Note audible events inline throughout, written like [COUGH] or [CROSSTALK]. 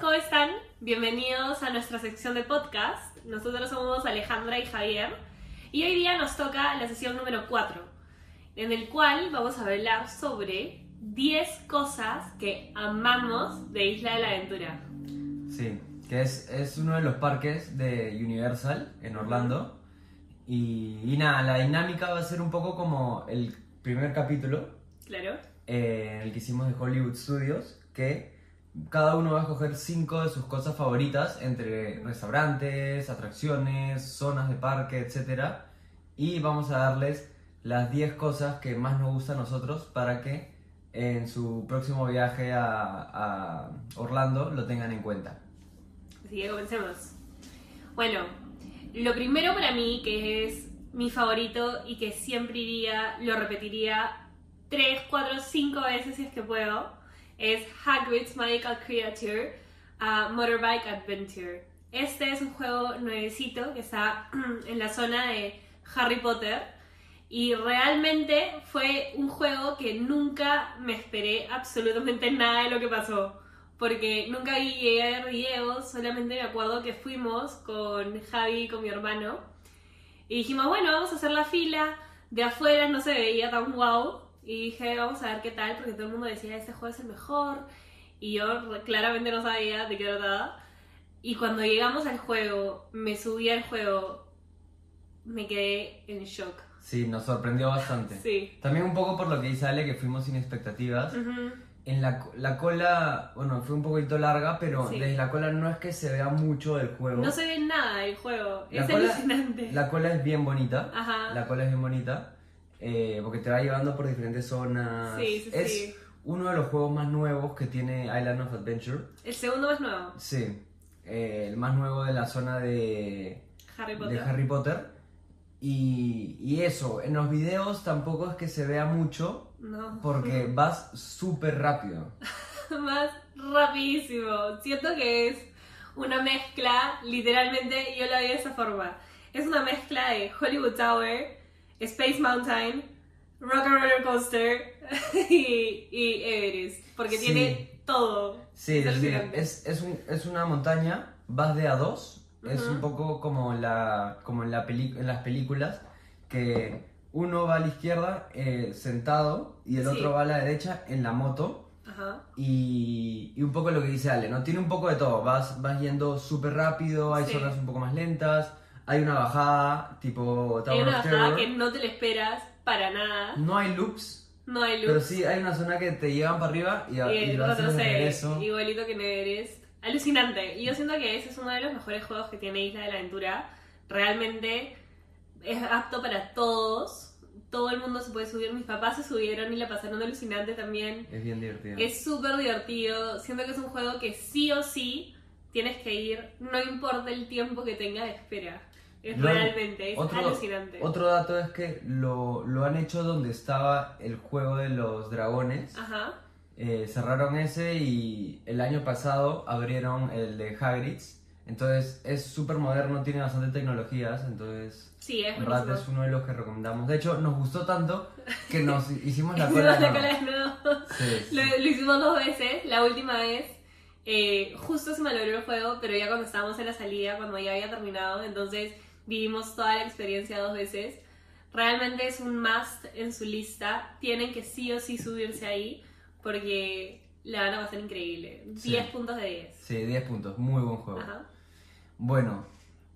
¿cómo están? Bienvenidos a nuestra sección de podcast. Nosotros somos Alejandra y Javier y hoy día nos toca la sesión número 4, en el cual vamos a hablar sobre 10 cosas que amamos de Isla de la Aventura. Sí, que es, es uno de los parques de Universal en Orlando. Y, y nada, la dinámica va a ser un poco como el primer capítulo Claro. eh, en el que hicimos de Hollywood Studios, que cada uno va a escoger cinco de sus cosas favoritas entre restaurantes, atracciones, zonas de parque, etc. Y vamos a darles las 10 cosas que más nos gustan a nosotros para que en su próximo viaje a, a Orlando lo tengan en cuenta. Así que comencemos. Bueno, lo primero para mí, que es mi favorito y que siempre iría, lo repetiría 3, 4, 5 veces si es que puedo, es Hagrid's Magical Creature uh, Motorbike Adventure. Este es un juego nuevecito que está [CLEARS THROAT] en la zona de Harry Potter y realmente fue un juego que nunca me esperé absolutamente [LAUGHS] nada de lo que pasó. Porque nunca vi- ver videos, solamente me acuerdo que fuimos con Javi y con mi hermano. Y dijimos, bueno, vamos a hacer la fila. De afuera no se veía tan guau. Y dije, vamos a ver qué tal, porque todo el mundo decía, este juego es el mejor. Y yo claramente no sabía de qué trataba. Y cuando llegamos al juego, me subí al juego, me quedé en shock. Sí, nos sorprendió bastante. Sí. También un poco por lo que dice Ale, que fuimos sin expectativas. Ujú. En la, la cola, bueno, fue un poquito larga, pero Sí. desde la cola no es que se vea mucho del juego. No se ve nada del juego. La es cola- alucinante. La cola es bien bonita. Ajá. La cola es bien bonita. Eh, porque te va llevando por diferentes zonas. Sí, sí, es sí. uno de los juegos más nuevos que tiene Island of Adventure. El segundo más nuevo, Sí. eh, el más nuevo de la zona de, Harry de Potter. Harry Potter. Y, y eso, en los videos tampoco es que se vea mucho. No. Porque [LAUGHS] vas súper rápido. [LAUGHS] Más rapidísimo. Siento que es una mezcla, literalmente yo la vi de esa forma. Es una mezcla de Hollywood Tower, Space Mountain, Rock and Roller Coaster [LAUGHS] y, y Everest. Porque Sí. tiene todo. Sí, Es es, decir, alucinante. es, es, un- es una montaña, vas de a dos, es un poco como, la, como en, la peli- en las películas, que uno va a la izquierda eh, sentado y el Sí. otro va a la derecha en la moto. Ajá. Y, y un poco lo que dice Ale, ¿no? Tiene un poco de todo, vas, vas yendo súper rápido, hay Sí. zonas un poco más lentas, hay una bajada tipo Hay Tower una of bajada Terror. que no te la esperas para nada. No hay loops, No hay luz. pero sí hay una zona que te llevan para arriba y, a- y Y lo haces de regreso. igualito que Everest. Alucinante. Y yo siento que ese es uno de los mejores juegos que tiene Isla de la Aventura. Realmente es apto para todos. Todo el mundo se puede subir. Mis papás se subieron y la pasaron alucinante también. Es bien divertido. Es súper divertido. Siento que es un juego que sí o sí tienes que ir. No importa el tiempo que tengas de espera. Es Lo- realmente, es otro, alucinante. Otro dato es que lo, lo han hecho donde estaba el juego de los dragones. Ajá. Eh, cerraron ese y el año pasado abrieron el de Hagrid's. Entonces es súper moderno, tiene bastante tecnologías. Entonces, Sí, es en verdad buenísimo. es uno de los que recomendamos. De hecho, nos gustó tanto que nos [LAUGHS] hicimos la cola de nuevo. Sí, [LAUGHS] sí. Lo, lo hicimos dos veces. La última vez, eh, justo se malogró el juego, pero ya cuando estábamos en la salida, cuando ya había terminado, entonces vivimos toda la experiencia dos veces. Realmente es un must en su lista. Tienen que sí o sí subirse ahí porque la van a pasar increíble. Sí. 10 puntos de 10. Sí, 10 puntos, muy buen juego. Ajá. Bueno,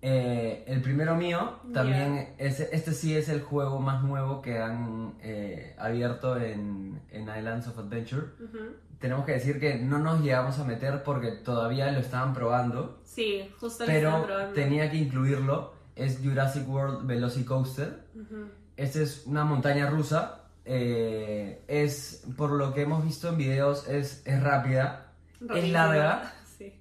eh, el primero mío, también, es, este sí es el juego más nuevo que han eh, abierto en, en Islands of Adventure. Ujú. Tenemos que decir que no nos llegamos a meter porque todavía lo estaban probando, Sí, justo lo estaban pero probando. tenía que incluirlo. Es Jurassic World Velocicoaster. Ujú. Esta es una montaña rusa. eh, es, por lo que hemos visto en videos, es, es rápida, es larga, [LAUGHS] Sí.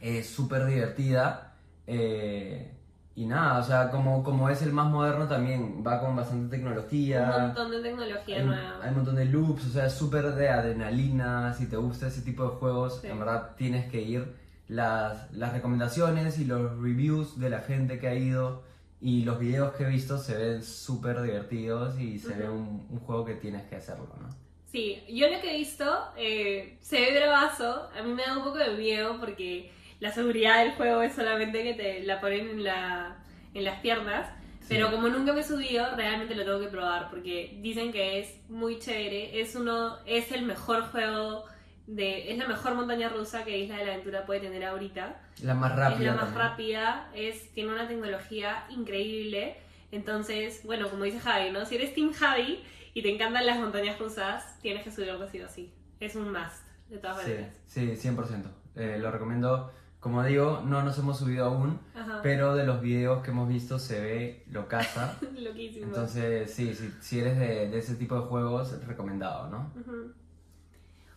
es súper divertida. eh, y nada, o sea, como, como es el más moderno también, va con bastante Un tecnología. montón de tecnología Hay, nueva. hay un montón de loops, o sea, es súper de adrenalina. Si te gusta ese tipo de juegos, Sí. en verdad tienes que ir. Las, las recomendaciones y los reviews de la gente que ha ido y los videos que he visto se ven súper divertidos y se ve Ujú. un, un juego que tienes que hacerlo, ¿no? Sí, yo lo que he visto eh, se ve bravazo. A mí me da un poco de miedo porque la seguridad del juego es solamente que te la ponen en, la, en las piernas. Sí. Pero como nunca me he subido, realmente lo tengo que probar porque dicen que es muy chévere. Es uno, es el mejor juego de, es la mejor montaña rusa que Isla de la Aventura puede tener ahorita. La más rápida. es la más también. rápida, es, tiene una tecnología increíble. Entonces, bueno, como dice Javi, ¿no? Si eres Team Javi y te encantan las montañas rusas, tienes que subirlo así o así. Es un must, de todas Sí, maneras. sí, 100%. Eh, lo recomiendo. Como digo, no nos hemos subido aún, Ajá. pero de los videos que hemos visto se ve lo casa. [LAUGHS] Loquísimo. Entonces, sí, sí, si eres de, de ese tipo de juegos, recomendado, ¿no?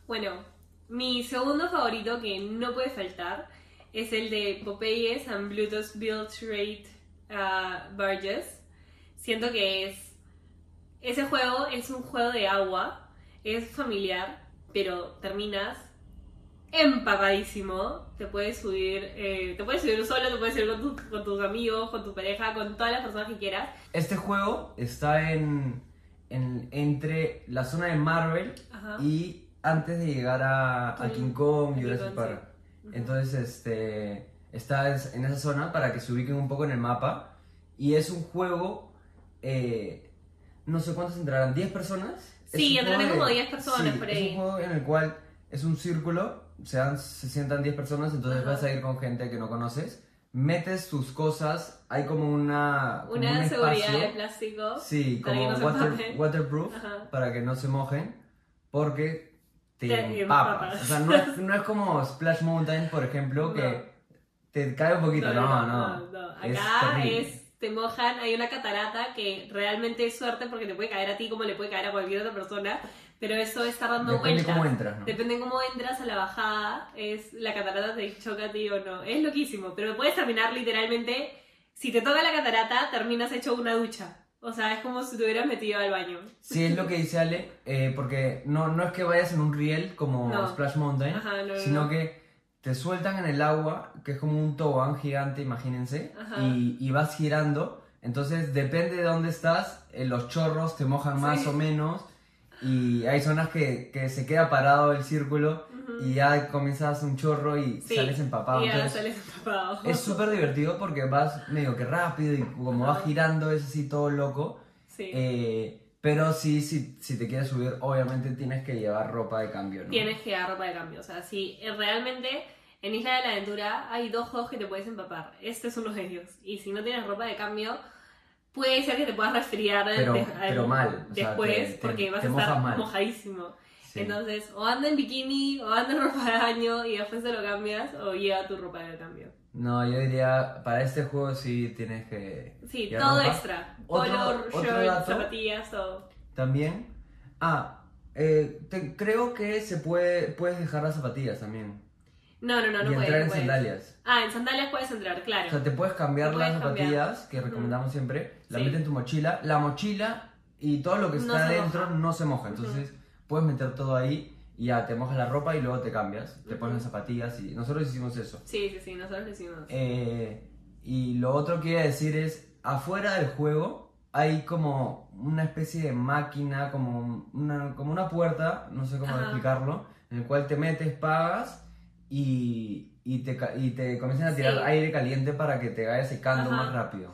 Bueno, mi segundo favorito que no puede faltar es el de Popeyes and Bluetooth Build Rate uh, Barges. Siento que es. Ese juego es un juego de agua, es familiar, pero terminas empapadísimo. Te puedes subir, eh, te puedes subir solo, te puedes subir con, tu- con tus amigos, con tu pareja, con todas las personas que quieras. Este juego está en, en- entre la zona de Marvel Ajá. y antes de llegar a, a King- Kong y Jurassic Park. Entonces, este, está es- en esa zona para que se ubiquen un poco en el mapa. Y es un juego, eh, no sé cuántos entrarán, ¿10 personas? Es Sí, entrarán como de- 10 personas sí, por Es ahí. un juego en el cual es un círculo, se, dan- se sientan 10 personas, entonces Ajá. vas a ir con gente que no conoces. Metes tus cosas, hay como una. como Una un seguridad espacio. de plástico. Sí, como no water- waterproof Ajá. para que no se mojen porque te, Te empapas. O sea, no es, no es como Splash Mountain, por ejemplo, que No. te cae un poquito. No, no. no. Es Acá terrible. es, te mojan, hay una catarata que realmente es suerte porque te puede caer a ti como le puede caer a cualquier otra persona, pero eso está dando Depende vueltas. cómo entras, ¿no? Depende cómo entras a la bajada, es la catarata te choca a ti o no. Es loquísimo, pero puedes terminar literalmente, si te toca la catarata, terminas hecho una ducha. O sea, es como si te hubieras metido al baño. Sí, es lo que dice Ale, eh, porque no, no es que vayas en un riel como No. Splash Mountain, Ajá, no, no, sino no. que te sueltan en el agua, que es como un tobogán gigante, imagínense, y, y vas girando. Entonces, depende de dónde estás, eh, los chorros te mojan más o menos, y hay zonas que, que se queda parado el círculo Y ya comienzas un chorro y Sí, sales empapado. y ya Entonces, sales empapado. es súper divertido porque vas medio que rápido y como Ajá. vas girando es así todo loco. Sí. Eh, pero sí, sí, si te quieres subir, obviamente tienes que llevar ropa de cambio, ¿no? tienes que dar ropa de cambio. O sea, si realmente en Isla de la Aventura hay dos juegos que te puedes empapar. Este es uno de ellos. Y si no tienes ropa de cambio, puede ser que te puedas resfriar Pero- de- pero mal, o sea, después te- te- porque vas a estar mojadísimo. Sí. Entonces, o anda en bikini, o anda en ropa de baño y después te lo cambias, o lleva tu ropa de cambio. No, yo diría, para este juego sí tienes que... Sí, todo ropa. extra. Otro- Color, otro dato. zapatillas, todo. También... Ah, eh, te- creo que se puede, puedes dejar las zapatillas también. No, no, no, no y puedes. entrar en puedes. sandalias. Ah, en sandalias puedes entrar, claro. O sea, te puedes cambiar puedes las cambiar. zapatillas, que recomendamos siempre, la Sí. metes en tu mochila. La mochila y todo lo que No está se adentro moja. no se moja. Entonces, puedes meter todo ahí y ya te mojas la ropa y luego te cambias. Te pones las zapatillas y nosotros hicimos eso. Sí, sí, sí, nosotros lo hicimos. Eh, y lo otro que iba a decir es, afuera del juego hay como una especie de máquina, como una, como una puerta, no sé cómo Ajá. explicarlo, en el cual te metes, pagas y, y, te, y te comienzan a tirar Sí. aire caliente para que te vaya secando Ajá. más rápido.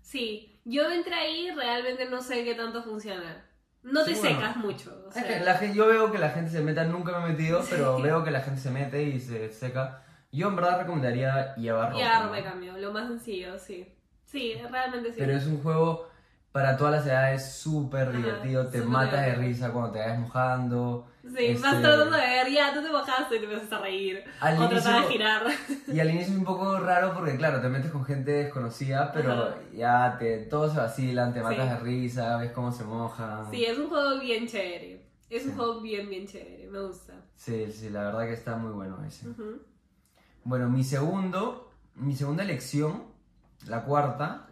Sí, yo entré ahí, realmente no sé qué tanto funciona. No te Sí, bueno. secas mucho. o Es sea, que la gen- yo veo que la gente se meta, nunca me he metido, Sí. pero veo que la gente se mete y se seca. Yo en verdad recomendaría llevar ropa. Ropa de cambio, lo más sencillo, sí. Sí, realmente sí. Pero es un juego para todas las edades súper divertido, te matas de risa cuando te vayas mojando. Sí, este- vas tratando de ver, ya, tú te mojaste y te empiezas a reír. Al o tratar de inicio- girar. Y al inicio es un poco raro porque claro, te metes con gente desconocida, pero Ajá. ya te, todos se vacilan, te matas Sí. de risa, ves cómo se mojan. Sí, es un juego bien chévere. Es un juego bien, bien chévere, me gusta. sí, sí, la verdad que está muy bueno ese. Ujú. Bueno, mi segundo, mi segunda elección, la cuarta,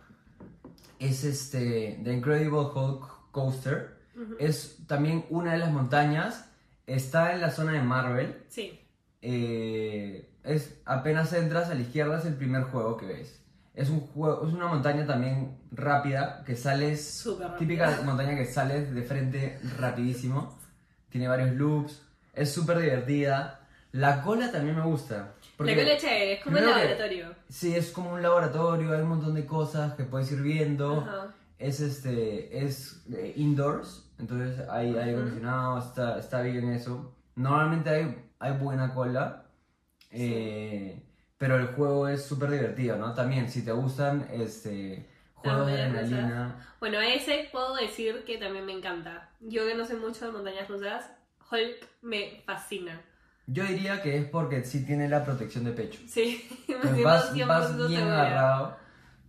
es este The Incredible Hulk Coaster. Es también una de las montañas, está en la zona de Marvel. Sí, Eh, es apenas entras a la izquierda es el primer juego que ves. Es un juego, es una montaña también rápida que sales típica montaña que sales de frente rapidísimo. tiene varios loops, es súper divertida. La cola también me gusta. Porque- La cola es chévere, es como el primero que- laboratorio. Sí, es como un laboratorio, hay un montón de cosas que puedes ir viendo. Ajá. Es este, es eh, indoors, entonces hay aire acondicionado, está, está bien eso. Normalmente hay, hay buena cola, eh, pero el juego es súper divertido, ¿no? También, si te gustan este, juegos de adrenalina, Bueno, ese puedo decir que también me encanta. Yo que no sé mucho de montañas rusas, Hulk me fascina. Yo diría que es porque sí tiene la protección de pecho. Sí, [LAUGHS] siento vas, 100% vas bien agarrado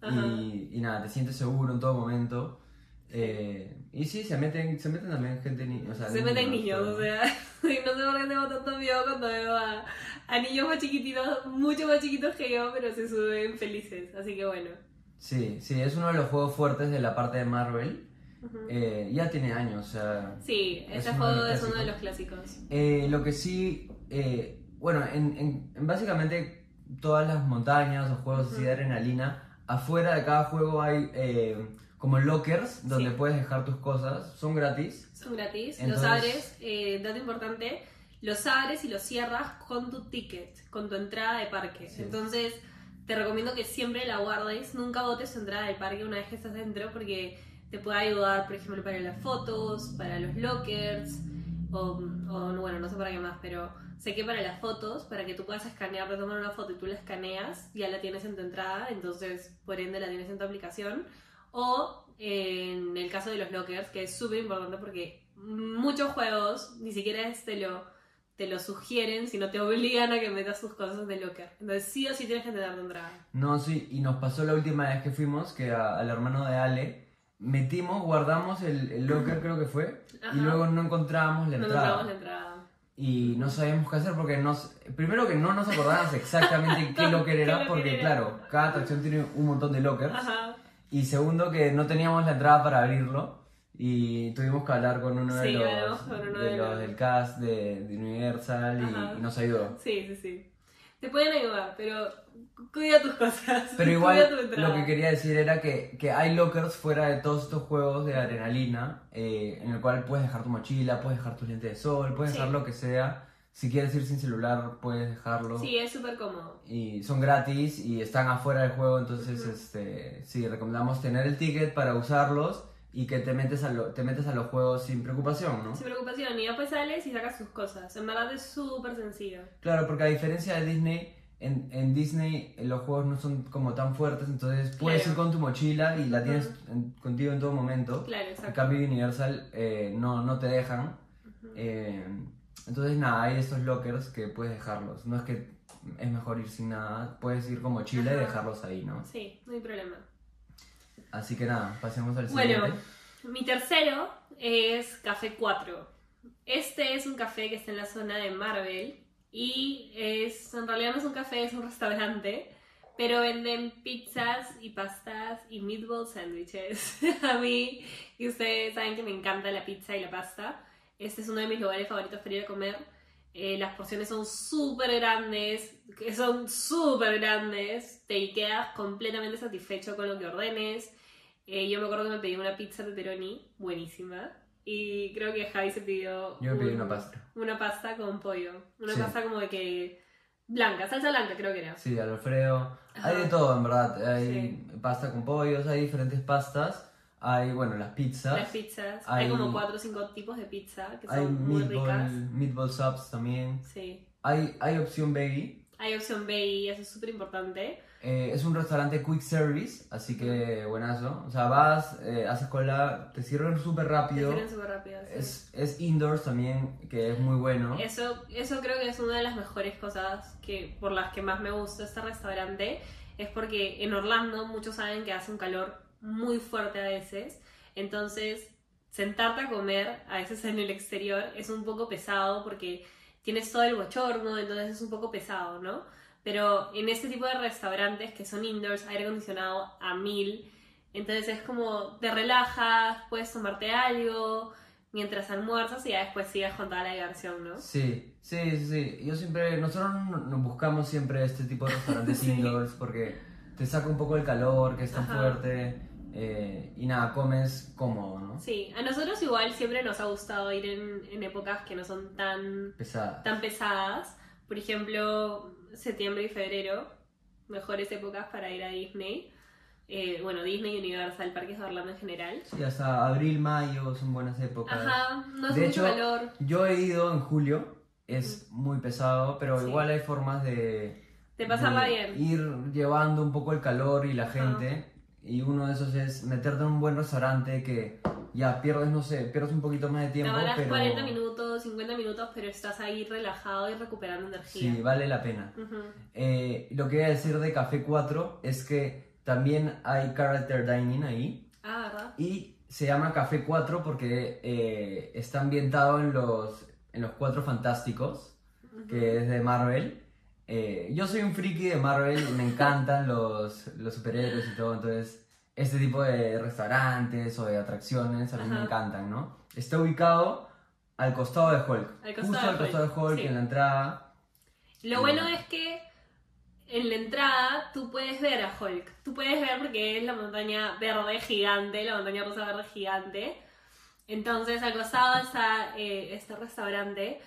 y, y nada, te sientes seguro en todo momento. Eh, y sí, se meten, se meten también gente ni, o sea, Se meten niños, o sea, [LAUGHS] y no sé por qué tengo tanto miedo cuando veo a, a niños más chiquititos, mucho más chiquitos que yo, pero se suben felices, así que bueno. Sí, sí, es uno de los juegos fuertes de la parte de Marvel. Ujú. Eh, ya tiene años, o sea... Sí, es ese uno de juego los es uno de los clásicos. Eh, lo que sí, eh, bueno, en, en- en básicamente todas las montañas o juegos así de adrenalina, afuera de cada juego hay eh, como lockers donde Sí. puedes dejar tus cosas, son gratis. Son gratis, los Entonces- abres, eh, dato importante, los abres y los cierras con tu ticket, con tu entrada de parque. Sí. Entonces, te recomiendo que siempre la guardes, nunca botes tu entrada de parque una vez que estás dentro porque te puede ayudar, por ejemplo, para las fotos, para los lockers, o, o, bueno, no sé para qué más, pero sé que para las fotos, para que tú puedas escanear, te toman una foto y tú la escaneas, ya la tienes en tu entrada, entonces por ende la tienes en tu aplicación. O en el caso de los lockers, que es súper importante porque muchos juegos ni siquiera te lo, te lo sugieren, sino te obligan a que metas tus cosas de locker. Entonces sí o sí tienes que tener tu entrada. No, sí, y nos pasó la última vez que fuimos, que a- al hermano de Ale metimos, guardamos el, el locker creo que fue, Ajá. y luego no encontrábamos la No entrada. encontramos la entrada. y no sabíamos qué hacer porque nos, primero que no nos acordábamos exactamente [LAUGHS] qué locker ¿Qué era, porque era? claro, cada atracción tiene un montón de lockers. Ajá. Y segundo que no teníamos la entrada para abrirlo y tuvimos que hablar con uno de Sí, los, hablamos con uno de de los los- del cast de, de Universal y, y nos ayudó. Sí, sí, sí. Te pueden ayudar, pero cuida tus cosas. Pero [LAUGHS] cuida tu igual lo que quería decir era que, que hay lockers fuera de todos estos juegos de adrenalina eh, en el cual puedes dejar tu mochila, puedes dejar tus lentes de sol, puedes Sí. dejar lo que sea. Si quieres ir sin celular, puedes dejarlo. Sí, es súper cómodo. y son gratis y están afuera del juego, entonces Ujú. este, sí, recomendamos tener el ticket para usarlos y que te metes a, lo- te metes a los juegos sin preocupación, ¿no? Sin preocupación, y después sales y sacas tus cosas. En verdad es súper sencillo. Claro, porque a diferencia de Disney, en, en Disney eh, los juegos no son como tan fuertes, entonces puedes Claro. ir con tu mochila y la tienes Ujú. en- contigo en todo momento. Claro, En exacto. cambio Universal eh, no, no te dejan. Ujú. Eh, entonces nada, hay estos lockers que puedes dejarlos. No es que es mejor ir sin nada, puedes ir con mochila y Ajá. dejarlos ahí, ¿no? Sí, no hay problema. Así que nada, pasemos al Bueno, siguiente. mi tercero es Café 4. Este es un café que está en la zona de Marvel y es, en realidad no es un café, es un restaurante, pero venden pizzas y pastas y meatball sándwiches. [LAUGHS] A mí, y ustedes saben que me encanta la pizza y la pasta, este es uno de mis lugares favoritos para ir a comer. Eh, las porciones son súper grandes, que son súper grandes, te quedas completamente satisfecho con lo que ordenes. Eh, yo me acuerdo que me pedí una pizza pepperoni buenísima. Y creo que Javi se pidió. Yo me pedí un- una pasta. Una pasta con pollo. Una Sí. pasta como de que. Blanca, salsa blanca creo que era. Sí, Alfredo. Hay de todo, en verdad. Hay pasta con pollos, hay diferentes pastas. Hay, bueno, las pizzas. Las pizzas. Hay, Hay- como cuatro o cinco tipos de pizza que hay son muy ricas. meatball, meatball subs también. Sí. Hay, hay opción veggie. Hay opción B y eso es súper importante. Eh, es un restaurante quick service, así que buenazo. O sea, vas, eh, haces cola, te sirven súper Te rápido. sirven súper rápido. sí. Es, es indoors también, que es muy bueno. Eso, eso creo que es una de las mejores cosas que, por las que más me gusta este restaurante. Es porque en Orlando muchos saben que hace un calor muy fuerte a veces. Entonces, sentarte a comer, a veces en el exterior, es un poco pesado porque tienes todo el bochorno, entonces es un poco pesado, ¿no? Pero en este tipo de restaurantes que son indoors, aire acondicionado a mil, entonces es como te relajas, puedes tomarte algo mientras almuerzas y ya después sigues con toda la diversión, ¿no? Sí, sí, sí. Yo siempre, nosotros no- nos buscamos siempre este tipo de restaurantes [LAUGHS] Sí. indoors porque te saca un poco el calor, que es tan Ajá. fuerte. Eh, y nada, comes cómodo, ¿no? Sí, a nosotros igual siempre nos ha gustado ir en, en épocas que no son tan, Pesada. tan pesadas. Por ejemplo, septiembre y febrero, mejores épocas para ir a Disney. Eh, bueno, Disney, Universal, Parques de Orlando en general. Sí, hasta abril, mayo son buenas épocas. Ajá, no hace De mucho hecho, calor. Yo he ido en julio, es muy pesado, pero Sí. igual hay formas de, De pasarla de bien. ir llevando un poco el calor y la Ajá. gente. Y uno de esos es meterte en un buen restaurante que ya pierdes, no sé, pierdes un poquito más de tiempo, a pero 40 minutos, 50 minutos, pero estás ahí relajado y recuperando energía. sí, vale la pena. Ujú. Eh, lo que voy a decir de Café 4 es que también hay character dining ahí. Ah, ¿verdad? Y se llama Café 4 porque eh, está ambientado en los, en los Cuatro Fantásticos, que es de Marvel. Eh, yo soy un friki de Marvel, me encantan los, los superhéroes y todo, entonces este tipo de restaurantes o de atracciones a mí me encantan, ¿no? Está ubicado al costado de Hulk, Al costado justo de al costado de Hulk, Hulk, sí. en la entrada. Lo bueno es que en la entrada tú puedes ver a Hulk. Tú puedes ver porque es la montaña verde gigante, la montaña rosa verde gigante. Entonces al costado está eh, este restaurante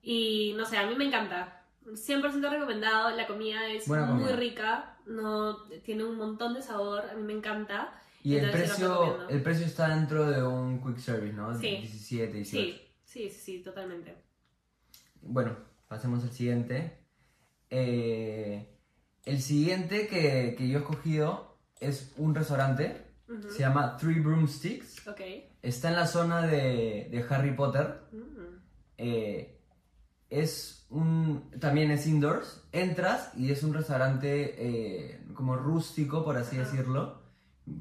y no sé, a mí me encanta. 100% recomendado, la comida es muy rica, no, tiene un montón de sabor, a mí me encanta. Y el precio, el precio está dentro de un quick service, ¿no? Sí. 17, 18. Sí, sí, sí, totalmente. Bueno, pasemos al siguiente. Eh, el siguiente que, que yo he escogido es un restaurante. Se llama Three Broomsticks. Está en la zona de, de Harry Potter. Mm. Eh, es un. También es indoors. Entras y es un restaurante eh, como rústico, por así decirlo.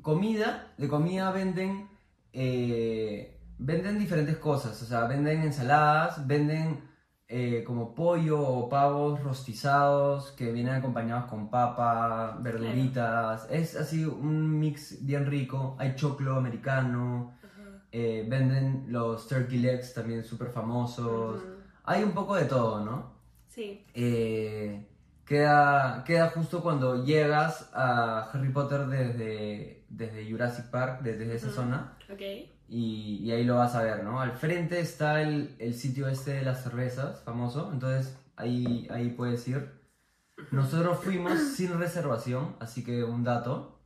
Comida. De comida venden. eh, venden diferentes cosas. O sea, venden ensaladas, venden eh, como pollo o pavos rostizados que vienen acompañados con papa, verduritas. Es así un mix bien rico. Hay choclo americano. Venden los turkey legs también súper famosos. Hay un poco de todo, ¿no? Sí. Eh, queda, queda justo cuando llegas a Harry Potter desde, desde Jurassic Park, desde esa zona, Ok. y, y ahí lo vas a ver, ¿no? Al frente está el, el sitio este de las cervezas, famoso, entonces ahí, ahí puedes ir. Nosotros fuimos [CLEARS THROAT] sin reservación, así que un dato.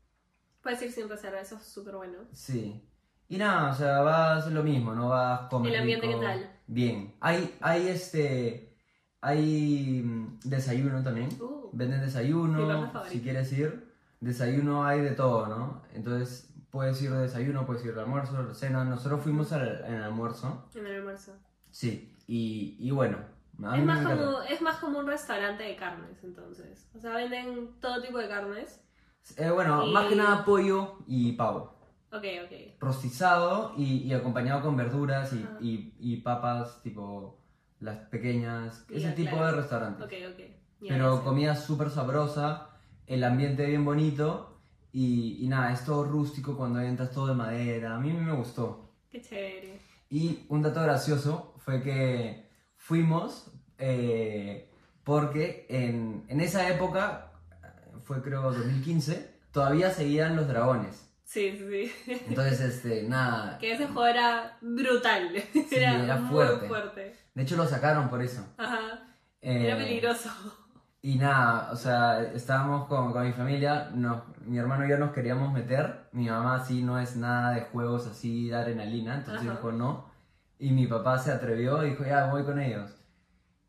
Puedes ir sin reserva, eso es súper bueno. Sí. Y nada, o sea, vas lo mismo, ¿no? Vas comer ¿El ambiente rico. qué tal? Bien. Hay, hay este. Hay mm, desayuno también. Uh, Venden desayuno, si quieres ir. Desayuno hay de todo, ¿no? Entonces puedes ir de desayuno, puedes ir de almuerzo, cena. Nosotros fuimos al, en el almuerzo. en el almuerzo. Sí. Y, y bueno. Es más, como, es más como un restaurante de carnes, entonces. O sea, venden todo tipo de carnes. Eh, bueno, Y- más que nada pollo y pavo. Ok, ok. rostizado y, y acompañado con verduras y, Ajá. y- y papas tipo las pequeñas, ese tipo claro. de restaurantes. Ok, ok. Ya, Pero ya sé. comida súper sabrosa, el ambiente bien bonito y, y nada, es todo rústico cuando entras todo de madera, a mí me gustó. Qué chévere. Y un dato gracioso fue que fuimos eh, porque en, en esa época, fue creo 2015, todavía seguían los dragones. Sí, sí, sí. Entonces, este, nada, [LAUGHS] Que ese juego era brutal. [LAUGHS] era, era muy fuerte. fuerte. De hecho, lo sacaron por eso. Ajá. Eh, Era peligroso. Y nada, o sea, estábamos con, con mi familia, nos- mi hermano y yo nos queríamos meter. Mi mamá sí no es nada de juegos así de adrenalina, entonces Ajá. dijo no. Y mi papá se atrevió y dijo, ya, voy con ellos.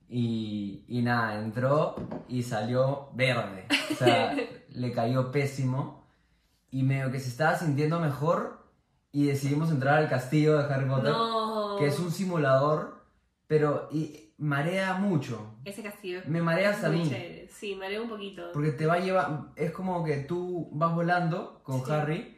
Y, y nada, entró y salió verde. O sea, [LAUGHS] le cayó pésimo. Y medio que se estaba sintiendo mejor y decidimos entrar al castillo de Harry Potter, No. que es un simulador, pero y, marea mucho. Ese castillo. Me marea hasta a mí. chévere. Sí, marea un poquito. Porque te va a llevar, es como que tú vas volando con Sí. Harry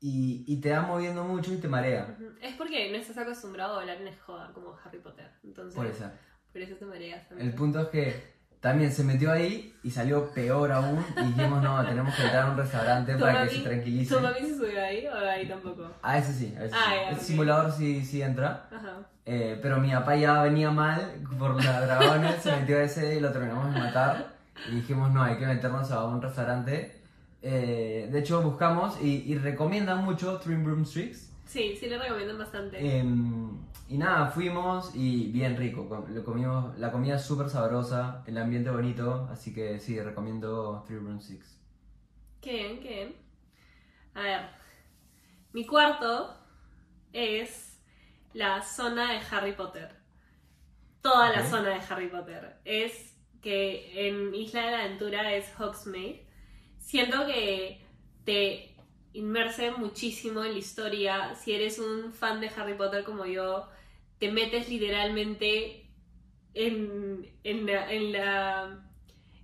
y, y te va moviendo mucho y te marea. Es porque no estás acostumbrado a volar en escoba como Harry Potter. Entonces, Puede ser. por eso te mareas también. El punto es que también se metió ahí y salió peor aún y dijimos no, tenemos que entrar a un restaurante ¿Tu para mami- que se tranquilice. ¿Tu mami se subió ahí o ahí tampoco? A ese sí, a ese Ah, sí. El simulador sí, sí entra. Ajá. Eh, pero mi papá ya venía mal por los dragones, se metió a ese y lo terminamos de matar. Y dijimos, no, hay que meternos a un restaurante eh, de hecho buscamos y, y recomiendan mucho Three Broomsticks. Sí, sí le recomiendan bastante. Em, y nada, fuimos y bien rico. com- Lo comimos, la comida es súper sabrosa, el ambiente bonito, así que sí, recomiendo Three Broomsticks. Qué bien, qué bien. A ver, mi cuarto es la zona de Harry Potter. Toda la zona de Harry Potter. Es que en Isla de la Aventura es Hogsmeade. Siento que te inmerse muchísimo en la historia. Si eres un fan de Harry Potter como yo, te metes literalmente en, en, la, en, la-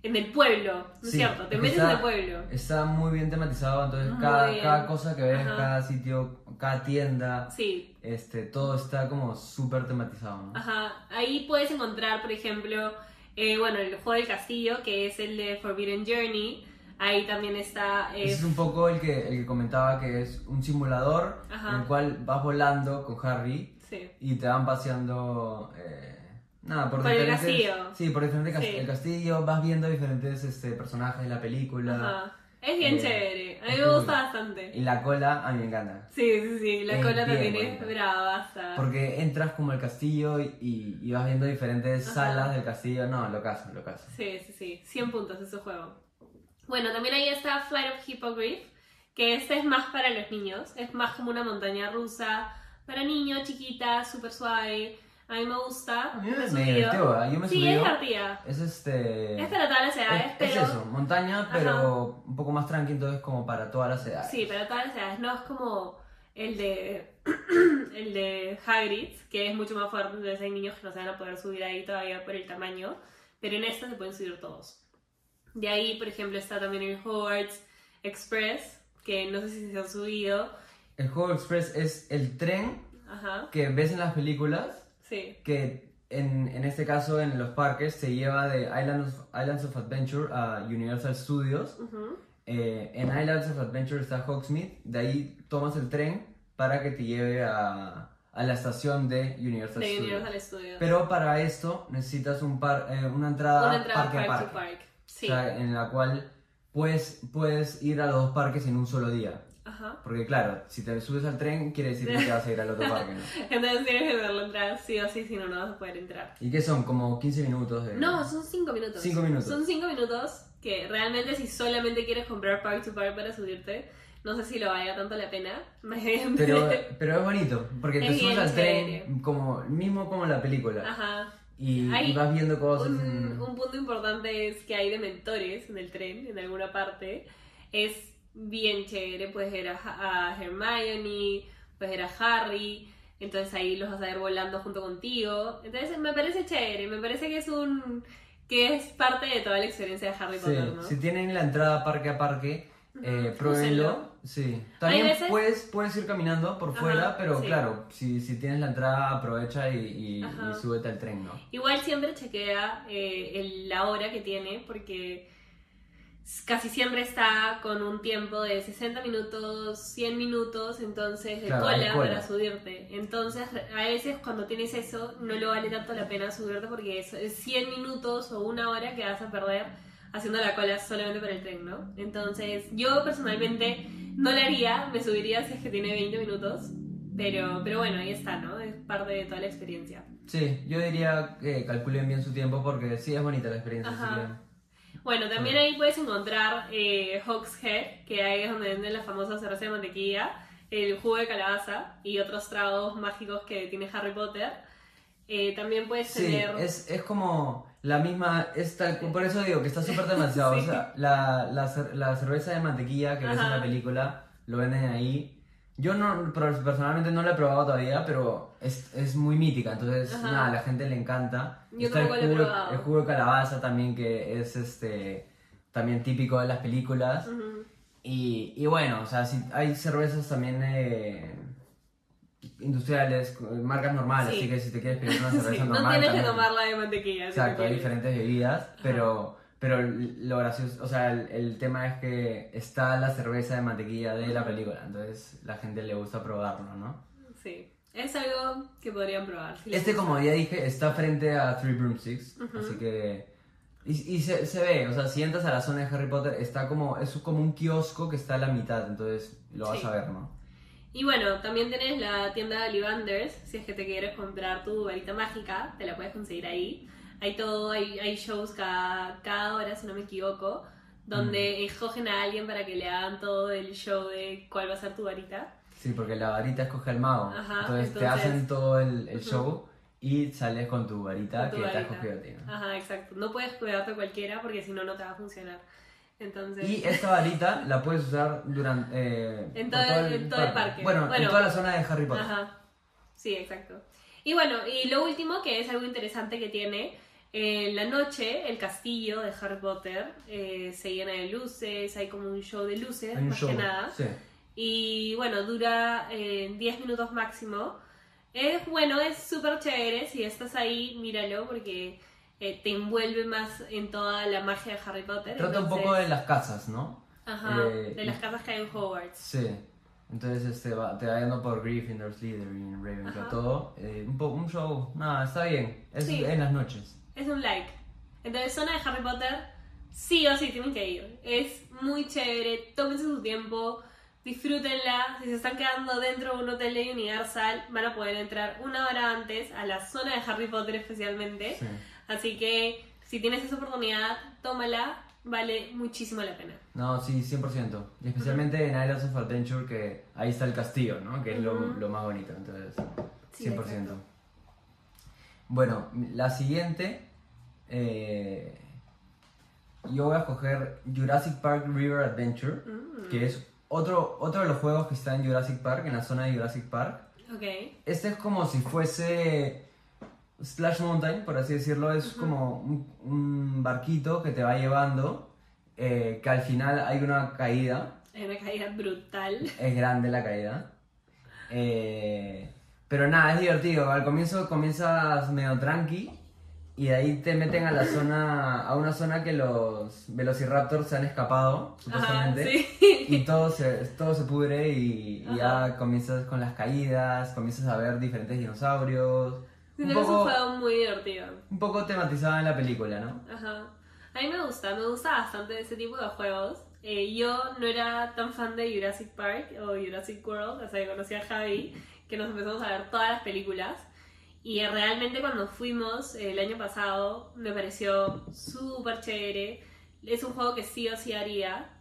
en el pueblo, ¿no es Sí, cierto? Te metes está- en el pueblo. Está muy bien tematizado, entonces cada, cosa que ves, Ajá. cada sitio, cada tienda, Sí, este, todo está como súper tematizado, ¿no? ajá. Ahí puedes encontrar, por ejemplo, eh, bueno, el juego del castillo, que es el de Forbidden Journey. Ahí también está... eh, Ese es un poco el que, el que comentaba que es un simulador Ajá. en el cual vas volando con Harry sí. y te van paseando eh, nada por, Por el diferentes castillo. sí por diferentes Sí. el castillo vas viendo diferentes este, personajes de la película Ajá. Es bien Eh, chévere. A mí es me cool. gusta bastante. y la cola a mí me encanta Sí, sí, sí. La Es cola también es bonita. bravaza. porque entras como al castillo y, y- y vas viendo diferentes Ajá. salas del castillo no lo caso lo caso Sí, sí, sí. 100 puntos ese juego. Bueno, también ahí está Flight of Hippogriff, que este es más para los niños. Es más como una montaña rusa para niños, chiquita, súper suave. A mí me gusta. a mí me me, subido. divirtió ¿eh? yo me Sí, subí es divertida. es este Es para todas las edades, es, pero... es eso montaña pero un poco más tranqui entonces como para todas las edades Sí, para todas las edades. No es como el de [CLEARS THROAT] el de Hagrid, que es mucho más fuerte, entonces hay niños que no se van a poder subir ahí todavía por el tamaño, pero en esta se pueden subir todos. De ahí, por ejemplo, está también el Hogwarts Express, que no sé si se han subido. el juego express es el tren Ajá, que ves en las películas sí. que en, en este caso en los parques se lleva de Islands of, Islands of Adventure a Universal Studios. Eh, en Islands of Adventure está Hogsmeade, de ahí tomas el tren para que te lleve a, a la estación de Universal De Studios. Universal Studios. Pero para esto necesitas un par, eh, una entrada, Una entrada parque park parque, to park. Sí. o sea, en la cual puedes, puedes ir a los dos parques en un solo día. Ajá. Porque claro, si te subes al tren quiere decir que te vas a ir al otro parque, ¿no? [LAUGHS] Entonces tienes que hacer la entrada sí o sí, si no, no vas a poder entrar. ¿Y qué son? Como 15 minutos de... No, son 5 minutos. Cinco minutos. Son 5 minutos que realmente si solamente quieres comprar Park to Park para subirte, no sé si lo valga tanto la pena. [LAUGHS] Pero, pero es bonito, porque te Es subes al tren como, mismo como en la película. Ajá. Y, Hay y vas viendo cosas. Un, en- un punto importante es que hay de mentores en el tren, en alguna parte. Es bien chévere, puedes ver a, a Hermione, puedes ver a Harry, entonces ahí los vas a ver volando junto contigo. Entonces me parece chévere, me parece que es un que es parte de toda la experiencia de Harry Sí, Potter, ¿no? si tienen la entrada parque a parque, eh, pruébenlo. Sí. También veces- puedes, puedes ir caminando por Ajá, fuera, pero sí. claro, si, si tienes la entrada, aprovecha y, y- y súbete al tren, ¿no? Igual siempre chequea eh, el- la hora que tiene porque casi siempre está con un tiempo de 60 minutos, 100 minutos, entonces de Claro, cola, cola. para subirte. Entonces a veces cuando tienes eso no le vale tanto la pena subirte porque es, es 100 minutos o una hora que vas a perder haciendo la cola solamente para el tren, ¿no? Entonces yo personalmente no la haría, me subiría si es que tiene 20 minutos. Pero, pero bueno, ahí está, ¿no? Es parte de toda la experiencia. Sí, yo diría que calculen bien su tiempo porque sí es bonita la experiencia. Ajá. Bueno, también ahí puedes encontrar eh, Hawk's Head, que ahí es donde venden la famosa cerveza de mantequilla, el jugo de calabaza y otros tragos mágicos que tiene Harry Potter. Eh, también puedes Sí, tener... es, es como la misma, es tal- por eso digo que está súper [LAUGHS] demasiado. Sí. O sea, la, la, la cerveza de mantequilla que ves en la película, lo venden ahí. Yo no, personalmente no la he probado todavía, pero es, es muy mítica, entonces Ajá. nada, a la gente le encanta. Yo Está el he jugo, probado. el jugo de calabaza también, que es este también típico de las películas. Y, y bueno, o sea, si hay cervezas también eh, industriales, marcas normales, Sí. así que si te quieres pedir una [LAUGHS] Sí, cerveza no normal. tienes que también- tomarla de mantequilla. Exacto, no hay diferentes bebidas, pero, pero lo gracioso, o sea, el, el tema es que está la cerveza de mantequilla de la película, entonces la gente le gusta probarlo, ¿no? Sí, es algo que podrían probar. si Este, como ya dije, está frente a Three Broomsticks, Ujú. así que Y, y se, se ve, o sea, si entras a la zona de Harry Potter, está como, es como un kiosco que está a la mitad, entonces lo vas Sí. a ver, ¿no? Y bueno, también tenés la tienda de Ollivanders, si es que te quieres comprar tu varita mágica, te la puedes conseguir ahí. Hay todo, hay, hay shows cada, cada hora, si no me equivoco, donde escogen a alguien para que le hagan todo el show de cuál va a ser tu varita. Sí, porque la varita escoge al mago. Ajá, entonces, te entonces- hacen todo el, el Ujú. show y sales con tu varita Con tu que te has varita. cogido a ti, ¿no? Ajá, exacto. No puedes cuidarte cualquiera porque si no, no te va a funcionar. Entonces, Y esta varita la puedes usar durante eh, En por todo el- en todo el parque. Bueno, Bueno. en toda la zona de Harry Potter. Ajá. Sí, exacto. Y bueno, y lo último que es algo interesante que tiene, en la noche el castillo de Harry Potter eh, se llena de luces, hay como un show de luces, Hay un más show. que nada. Sí. Y bueno, dura eh, 10 minutos máximo. Es bueno, es súper chévere. Si estás ahí, míralo porque eh, te envuelve más en toda la magia de Harry Potter. Trata un poco de las casas, ¿no? Ajá, eh, de las casas que hay en Hogwarts. Sí. Entonces este, va, te va yendo por Gryffindor, Slytherin, Ravenclaw, Ajá. todo. Eh, un, un show, nada, está bien. Es Sí. en las noches. Es un like. Entonces, zona de Harry Potter, sí o sí tienen que ir. Es muy chévere, tómense su tiempo, disfrútenla. Si se están quedando dentro de un hotel de Universal, van a poder entrar una hora antes a la zona de Harry Potter especialmente. Sí. Así que, si tienes esa oportunidad, tómala, vale muchísimo la pena. No, sí, 100%. Y especialmente en Islands of Adventure, que ahí está el castillo, ¿no? Que es lo, más bonito, entonces, Sí, 100%. exacto. Bueno, la siguiente, eh, yo voy a escoger Jurassic Park River Adventure, Mm, que es otro, otro de los juegos que está en Jurassic Park, en la zona de Jurassic Park. ok. Este es como si fuese Splash Mountain, por así decirlo. Es Ujú. como un, un barquito que te va llevando, eh, que al final hay una caída. Hay una caída brutal. Es grande la caída. Eh, pero nada, es divertido. Al comienzo comienzas medio tranqui y de ahí te meten a la zona, a una zona que los Velociraptors se han escapado, Ajá, supuestamente. sí. Y todo se, todo se pudre y, y ya Ajá. comienzas con las caídas, comienzas a ver diferentes dinosaurios. Un Siento que es un poco, juego muy divertido. un poco tematizado en la película, ¿no? Ajá. A mí me gusta, me gusta bastante ese tipo de juegos. Eh, yo no era tan fan de Jurassic Park o Jurassic World, hasta que conocí a Javi, que nos empezamos a ver todas las películas. Y realmente cuando fuimos eh, el año pasado me pareció súper chévere. Es un juego que sí o sí haría,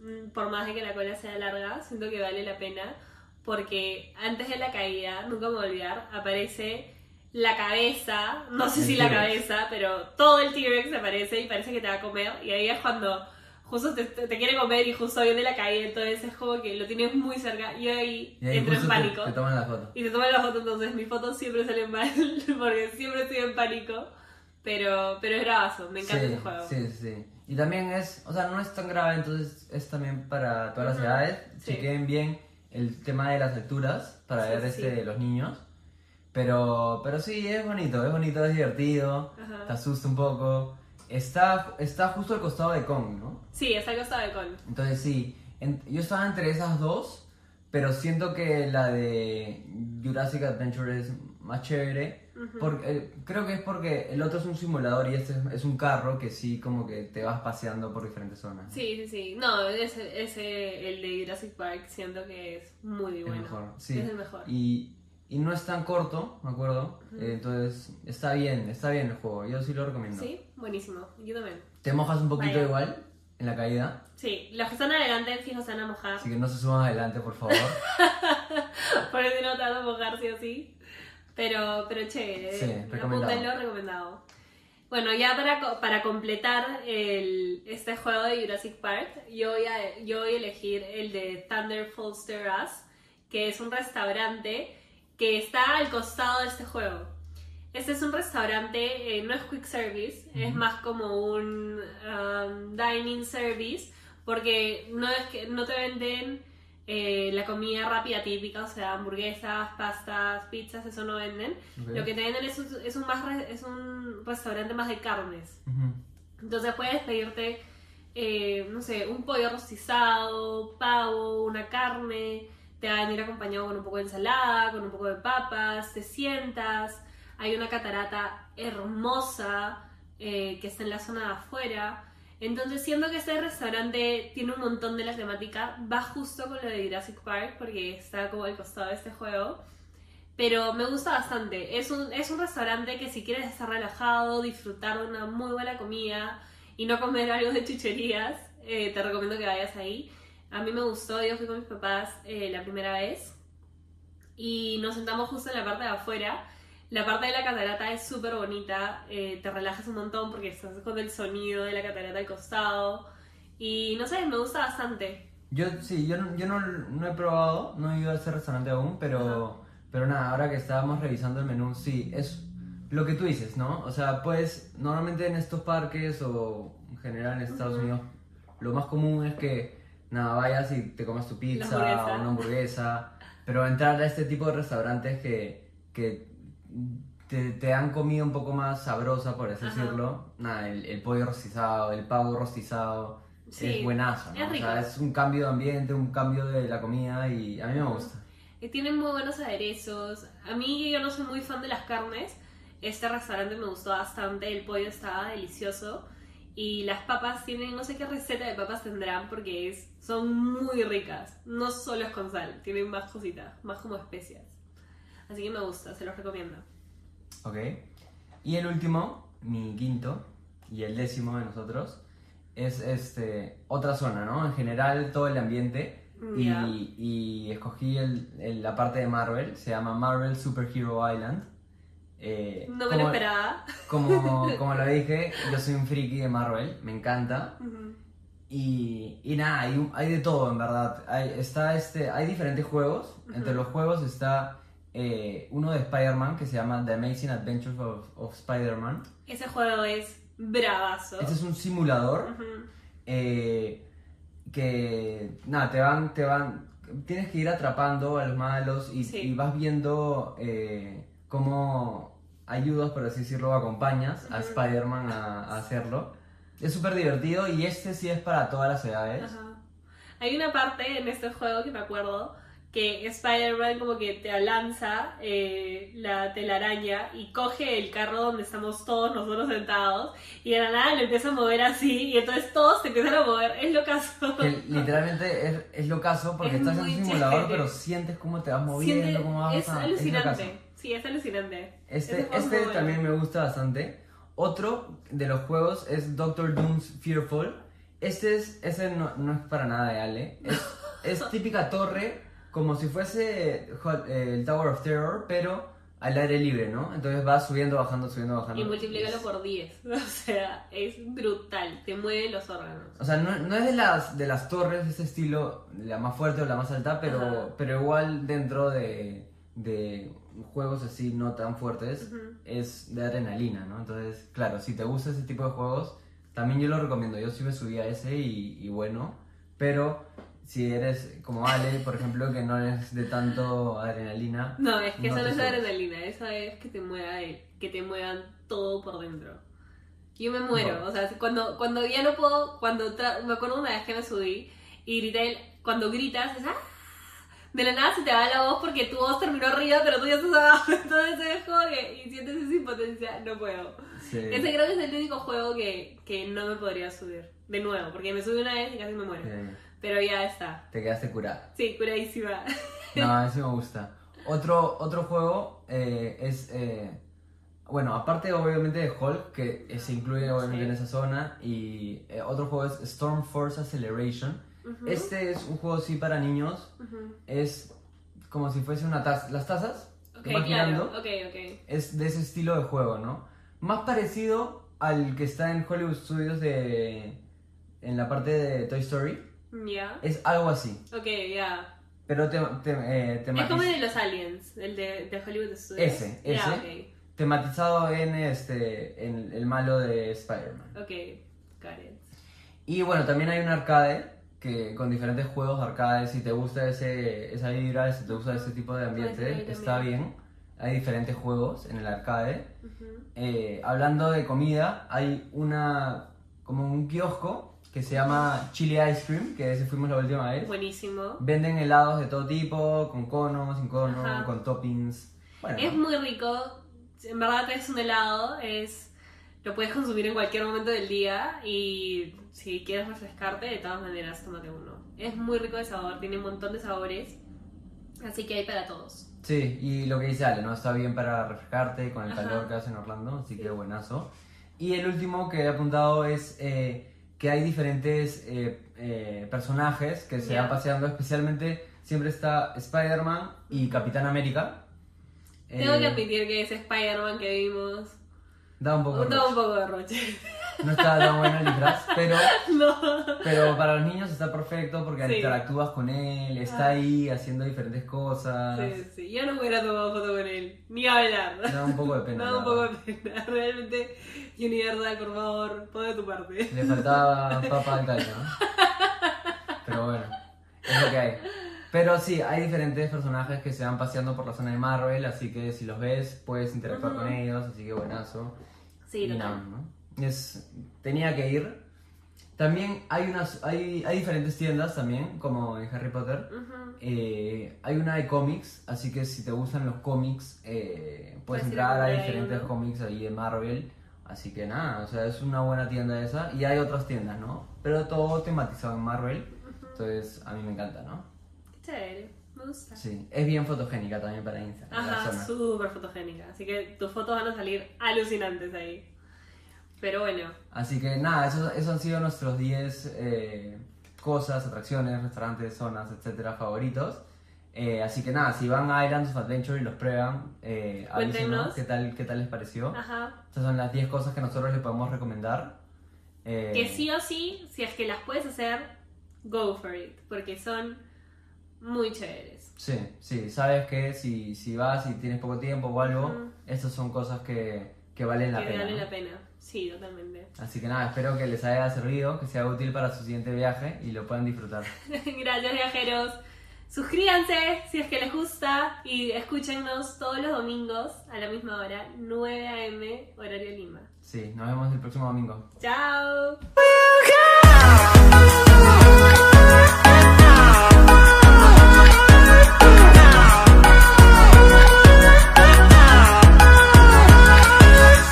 mm, por más de que la cola sea larga, siento que vale la pena. Porque antes de la caída, nunca me voy a olvidar, aparece la cabeza, no sé El si la cabeza, pero todo el T-Rex aparece y parece que te va a comer. Y ahí es cuando justo te, te quiere comer y justo viene la caída, entonces es como que lo tienes muy cerca. Y ahí, Y ahí entro en justo te- pánico. Te, toman la foto. Y te toman la foto, entonces mis fotos siempre salen mal [LAUGHS] porque siempre estoy en pánico. Pero, pero es bravazo, me encanta sí, ese juego. Sí, sí. Y también es, o sea, no es tan grave, entonces es también para todas las Ujú, edades. sí. Chequeen bien el tema de las alturas para Sí, ver este, sí. los niños. Pero, pero sí, es bonito, es bonito, es divertido, Ajá. te asusta un poco. Está, está justo al costado de Kong, ¿no? Sí, está al costado de Con. Entonces sí, en- yo estaba entre esas dos, pero siento que la de Jurassic Adventure es más chévere. Ujú. Porque, eh, creo que es porque el otro es un simulador y este es, es un carro que sí como que te vas paseando por diferentes zonas. Sí, sí, sí. No, ese, ese, el de Jurassic Park, siento que es muy bueno. mejor. Sí. Es el mejor. Y, y no es tan corto, me acuerdo. Eh, entonces está bien, está bien el juego. Yo sí lo recomiendo. Sí, buenísimo. Yo también. Te mojas un poquito Vaya. igual en la caída. Sí, los que están adelante fijo se van a mojar. Así que no se suban adelante, por favor. [LAUGHS] Por eso no te vas a mojar sí o sí. Pero, pero chévere. Sí, recomendado. Apúntenlo, recomendado. Bueno, ya para, para completar el, este juego de Jurassic Park, yo voy, a, yo voy a elegir el de Thunder Foster Us, que es un restaurante que está al costado de este juego. Este es un restaurante, eh, no es quick service, es más como un um, dining service, porque no es que no te venden eh, la comida rápida típica, o sea, hamburguesas, pastas, pizzas, eso no venden. Lo que te venden es un, es un más re- es un restaurante más de carnes. Entonces puedes pedirte, eh, no sé, un pollo rostizado, pavo, una carne, te va a venir acompañado con un poco de ensalada, con un poco de papas, te sientas, hay una catarata hermosa, eh, que está en la zona de afuera. Entonces siento que este restaurante tiene un montón de la temática, va justo con lo de Jurassic Park porque está como al costado de este juego. Pero me gusta bastante. Es un, es un restaurante que si quieres estar relajado, disfrutar de una muy buena comida y no comer algo de chucherías, eh, te recomiendo que vayas ahí. A mí me gustó, yo fui con mis papás eh, la primera vez y nos sentamos justo en la parte de afuera. La parte de la catarata es súper bonita, eh, te relajas un montón porque estás con el sonido de la catarata al costado y no sé, me gusta bastante. Yo sí, yo, no, yo no, no he probado, no he ido a ese restaurante aún, pero, pero nada, ahora que estábamos revisando el menú, sí, es lo que tú dices, ¿no? O sea, pues normalmente en estos parques o en general en Estados. Unidos, lo más común es que nada, vayas y te comas tu pizza o una hamburguesa, pero entrar a este tipo de restaurantes que, que te, te dan comida un poco más sabrosa, por así Ajá. decirlo, nada, el, el pollo rostizado, el pavo rostizado, Sí, es buenazo, ¿no? es O rico. sea, es un cambio de ambiente, un cambio de la comida y a mí me gusta. Eh, Tienen muy buenos aderezos. A mí yo no soy muy fan de las carnes. Este restaurante me gustó bastante, el pollo estaba delicioso. Y las papas tienen, no sé qué receta de papas tendrán porque es, son muy ricas. No solo es con sal, tienen más cositas, más como especias. Así que me gusta, se los recomiendo. Ok. Y el último, mi quinto, y el décimo de nosotros, es este, otra zona, ¿no? En general, todo el ambiente. Y, Ya. y escogí el- el- la parte de Marvel, se llama Marvel Superhero Island. Eh, No me lo esperaba. Como, [LAUGHS] como lo dije, yo soy un friki de Marvel, me encanta. Y, y nada, hay, hay de todo en verdad. Hay, está este, hay diferentes juegos. Entre los juegos está eh, uno de Spider-Man que se llama The Amazing Adventures of, of Spider-Man. Ese juego es bravazo. Este es un simulador eh, que nada, te van, te van, tienes que ir atrapando a los malos y, Sí. y vas viendo eh, cómo ayudas, por así decirlo, acompañas a. Spider-Man a, a hacerlo. Es súper divertido y este sí es para todas las edades. Ajá. Hay una parte en este juego que me acuerdo que Spider-Man como que te lanza eh, la telaraña y coge el carro donde estamos todos nosotros sentados y de la nada lo empieza a mover así y entonces todos se empiezan a mover. Es lo caso. Que literalmente es, es lo caso porque Es estás en un simulador, chévere. pero sientes cómo te vas moviendo, Siente- cómo vas es alucinante. Sí, es alucinante. Este, este bueno. también me gusta bastante. Otro de los juegos es Doctor Doom's Fearful. Este es, ese no, no es para nada de Ale. Es, [LAUGHS] es típica torre, como si fuese eh, el Tower of Terror, pero al aire libre, ¿no? Entonces vas subiendo, bajando, subiendo, bajando. Y multiplícalo por 10. [LAUGHS] O sea, es brutal. Te mueve los órganos. O sea, no, no es de las, de las torres de ese estilo, la más fuerte o la más alta, pero, Ajá. pero igual dentro de, de juegos así no tan fuertes, es de adrenalina, ¿no? Entonces, claro, si te gusta ese tipo de juegos, también yo lo recomiendo. Yo sí me subí a ese y, y bueno, pero si eres como Ale, por ejemplo, que no eres de tanto adrenalina, No, es que No eso no es subes. adrenalina, eso es que te mueva el- que te muevan todo por dentro. Yo me muero, No. o sea, cuando, cuando ya no puedo, cuando me acuerdo una vez que me subí y grité, cuando gritas, es, ¡ah! De la nada se te va la voz porque tu voz terminó arriba, pero tú ya estás abajo, entonces es como que, y sientes esa impotencia, no puedo. sí. Ese creo que es el único juego que, que no me podría subir, de nuevo, porque me subí una vez y casi me muero, pero ya está. te quedaste curada. Sí, curadísima. No, [LAUGHS] sí me gusta. Otro, otro juego eh, es, eh, bueno, aparte obviamente de Hulk, que se incluye obviamente Sí. en esa zona, y eh, otro juego es Storm Force Acceleration. Ujú, Este es un juego sí para niños, ujú. es como si fuese una taza, las tazas Ok, que van claro, girando, ok, ok. es de ese estilo de juego, ¿no? Más parecido al que está en Hollywood Studios de, en la parte de Toy Story, Ya. es algo así, Ok, ya. pero te, te, eh, Es como el de los aliens, el de, de Hollywood Studios. Ese, ese. tematizado en este en el malo de Spider-Man. Ok, got it. Y bueno, también hay un arcade que con diferentes juegos arcade, si te gusta ese esa vibra, si te gusta ese tipo de ambiente, está bien. Hay diferentes juegos en el arcade. Ujú. Eh, hablando de comida, hay una como un kiosco que se llama Chili Ice Cream, que ese fuimos la última vez. Buenísimo. Venden helados de todo tipo, con cono, sin cono, con toppings. Bueno, Es muy rico. En verdad es un helado. Es lo puedes consumir en cualquier momento del día y si quieres refrescarte, de todas maneras, tómate uno. Es muy rico de sabor, tiene un montón de sabores, así que hay para todos. Sí, y lo que dice Ale, ¿no? Está bien para refrescarte con el Ajá. calor que hace en Orlando, así Sí. que buenazo. Y el último que he apuntado es eh, que hay diferentes eh, eh, personajes que se Ya. van paseando, especialmente siempre está Spider-Man y Capitán América. Tengo Eh, que admitir que ese Spider-Man que vimos Da un poco de da un roche. poco de roche. No está tan bueno el disfraz, [LAUGHS] pero, no. pero para los niños está perfecto porque Sí. interactúas con él, está Ah. ahí haciendo diferentes cosas. Sí, sí, yo no me hubiera tomado foto con él, ni hablar. Da un poco de pena. Me da la un poco verdad. de pena. [LAUGHS] Realmente, Universal, por favor, pon de tu parte. Le faltaba papa al ¿no? Pero bueno, es lo que hay. Pero sí, hay diferentes personajes que se van paseando por la zona de Marvel, así que si los ves puedes interactuar con ellos, así que buenazo. Sí, total. ¿no? Es, tenía que ir. También hay, unas, hay, hay diferentes tiendas también, como en Harry Potter. Eh, hay una de cómics, así que si te gustan los cómics, eh, puedes entrar a diferentes uno. cómics ahí de Marvel. Así que nada, o sea, es una buena tienda esa. Y hay otras tiendas, ¿no? Pero todo tematizado en Marvel. Entonces, a mí me encanta, ¿no? Qué chévere, me gusta. Sí, es bien fotogénica también para Instagram. Ajá, súper fotogénica. Así que tus fotos van a salir alucinantes ahí. Pero bueno, Así que nada, esos, esos han sido nuestros 10 eh, cosas, atracciones, restaurantes, zonas, etcétera, favoritos. Eh, así que nada, si van a Islands of Adventure y los prueban, eh, avísenos qué tal, qué tal les pareció. ajá. Estas son las 10 cosas que nosotros les podemos recomendar. Eh, Que sí o sí, si es que las puedes hacer, go for it. Porque son muy chéveres. Sí, sí, sabes que si, si vas y tienes poco tiempo o algo, Ujú. estas son cosas que, que valen la que pena. vale ¿no? la pena. Sí, totalmente. Así que nada, espero que les haya servido, que sea útil para su siguiente viaje y lo puedan disfrutar. [LAUGHS] Gracias viajeros. Suscríbanse si es que les gusta y escúchenos todos los domingos a la misma hora, 9 a.m. horario Lima. Sí, nos vemos el próximo domingo. Chao.